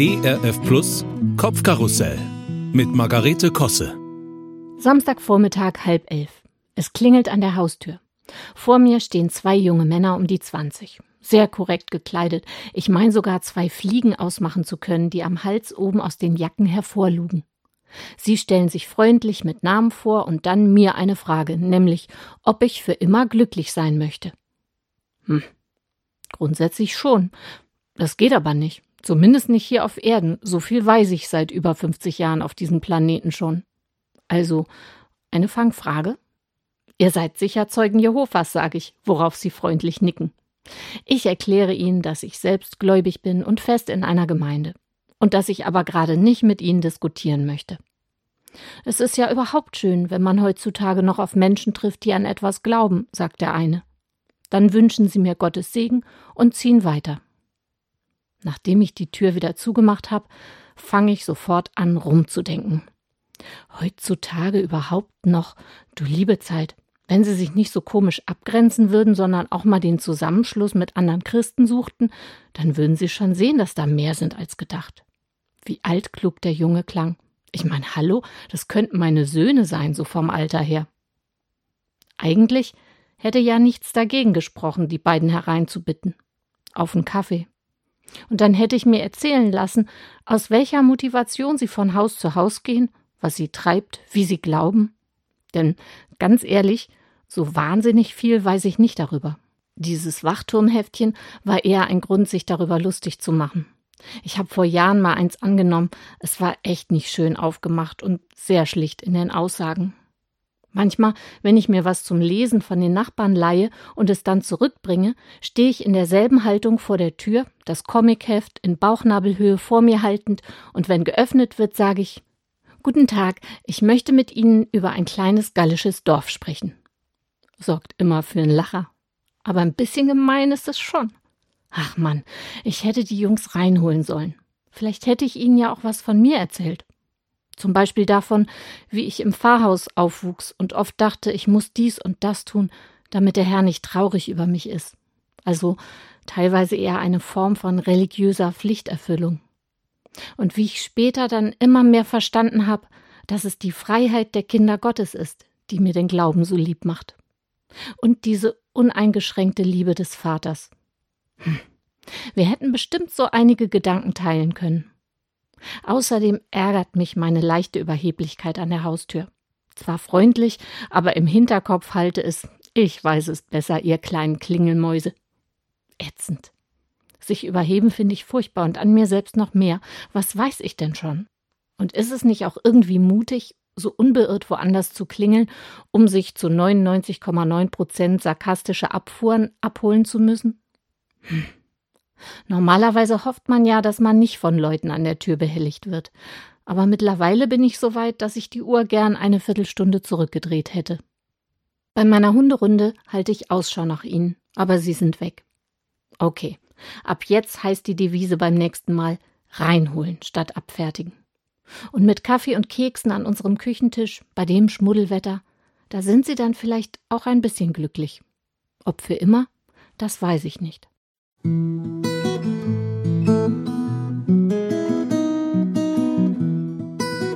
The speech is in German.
ERF Plus Kopfkarussell mit Margarete Kosse. Samstagvormittag halb elf. Es klingelt an der Haustür. Vor mir stehen zwei junge Männer um die 20. Sehr korrekt gekleidet. Ich meine sogar zwei Fliegen ausmachen zu können, die am Hals oben aus den Jacken hervorlugen. Sie stellen sich freundlich mit Namen vor und dann mir eine Frage, nämlich, ob ich für immer glücklich sein möchte. Hm. Grundsätzlich schon. Das geht aber nicht. Zumindest nicht hier auf Erden. So viel weiß ich seit über 50 Jahren auf diesem Planeten schon. Also, eine Fangfrage? Ihr seid sicher Zeugen Jehovas, sage ich, worauf sie freundlich nicken. Ich erkläre ihnen, dass ich selbst gläubig bin und fest in einer Gemeinde und dass ich aber gerade nicht mit ihnen diskutieren möchte. Es ist ja überhaupt schön, wenn man heutzutage noch auf Menschen trifft, die an etwas glauben, sagt der eine. Dann wünschen sie mir Gottes Segen und ziehen weiter. Nachdem ich die Tür wieder zugemacht habe, fange ich sofort an rumzudenken. Heutzutage überhaupt noch, du liebe Zeit, wenn sie sich nicht so komisch abgrenzen würden, sondern auch mal den Zusammenschluss mit anderen Christen suchten, dann würden sie schon sehen, dass da mehr sind als gedacht. Wie altklug der Junge klang. Ich meine, hallo, das könnten meine Söhne sein, so vom Alter her. Eigentlich hätte ja nichts dagegen gesprochen, die beiden hereinzubitten. Auf einen Kaffee. Und dann hätte ich mir erzählen lassen, aus welcher Motivation sie von Haus zu Haus gehen, was sie treibt, wie sie glauben. Denn ganz ehrlich, so wahnsinnig viel weiß ich nicht darüber. Dieses Wachturmheftchen war eher ein Grund, sich darüber lustig zu machen. Ich habe vor Jahren mal eins angenommen. Es war echt nicht schön aufgemacht und sehr schlicht in den Aussagen. Manchmal, wenn ich mir was zum Lesen von den Nachbarn leihe und es dann zurückbringe, stehe ich in derselben Haltung vor der Tür, das Comicheft in Bauchnabelhöhe vor mir haltend, und wenn geöffnet wird, sage ich Guten Tag, ich möchte mit Ihnen über ein kleines gallisches Dorf sprechen. Sorgt immer für einen Lacher. Aber ein bisschen gemein ist es schon. Ach Mann, ich hätte die Jungs reinholen sollen. Vielleicht hätte ich ihnen ja auch was von mir erzählt. Zum Beispiel davon, wie ich im Pfarrhaus aufwuchs und oft dachte, ich muss dies und das tun, damit der Herr nicht traurig über mich ist. Also teilweise eher eine Form von religiöser Pflichterfüllung. Und wie ich später dann immer mehr verstanden habe, dass es die Freiheit der Kinder Gottes ist, die mir den Glauben so lieb macht. Und diese uneingeschränkte Liebe des Vaters. Hm. Wir hätten bestimmt so einige Gedanken teilen können. Außerdem ärgert mich meine leichte Überheblichkeit an der Haustür. Zwar freundlich, aber im Hinterkopf halte es, ich weiß es besser, ihr kleinen Klingelmäuse. Ätzend. Sich überheben finde ich furchtbar und an mir selbst noch mehr. Was weiß ich denn schon? Und ist es nicht auch irgendwie mutig, so unbeirrt woanders zu klingeln, um sich zu 99,9 Prozent sarkastische Abfuhren abholen zu müssen? Hm. Normalerweise hofft man ja, dass man nicht von Leuten an der Tür behelligt wird. Aber mittlerweile bin ich so weit, dass ich die Uhr gern eine Viertelstunde zurückgedreht hätte. Bei meiner Hunderunde halte ich Ausschau nach ihnen, aber sie sind weg. Okay, ab jetzt heißt die Devise beim nächsten Mal reinholen statt abfertigen. Und mit Kaffee und Keksen an unserem Küchentisch, bei dem Schmuddelwetter, da sind sie dann vielleicht auch ein bisschen glücklich. Ob für immer, das weiß ich nicht.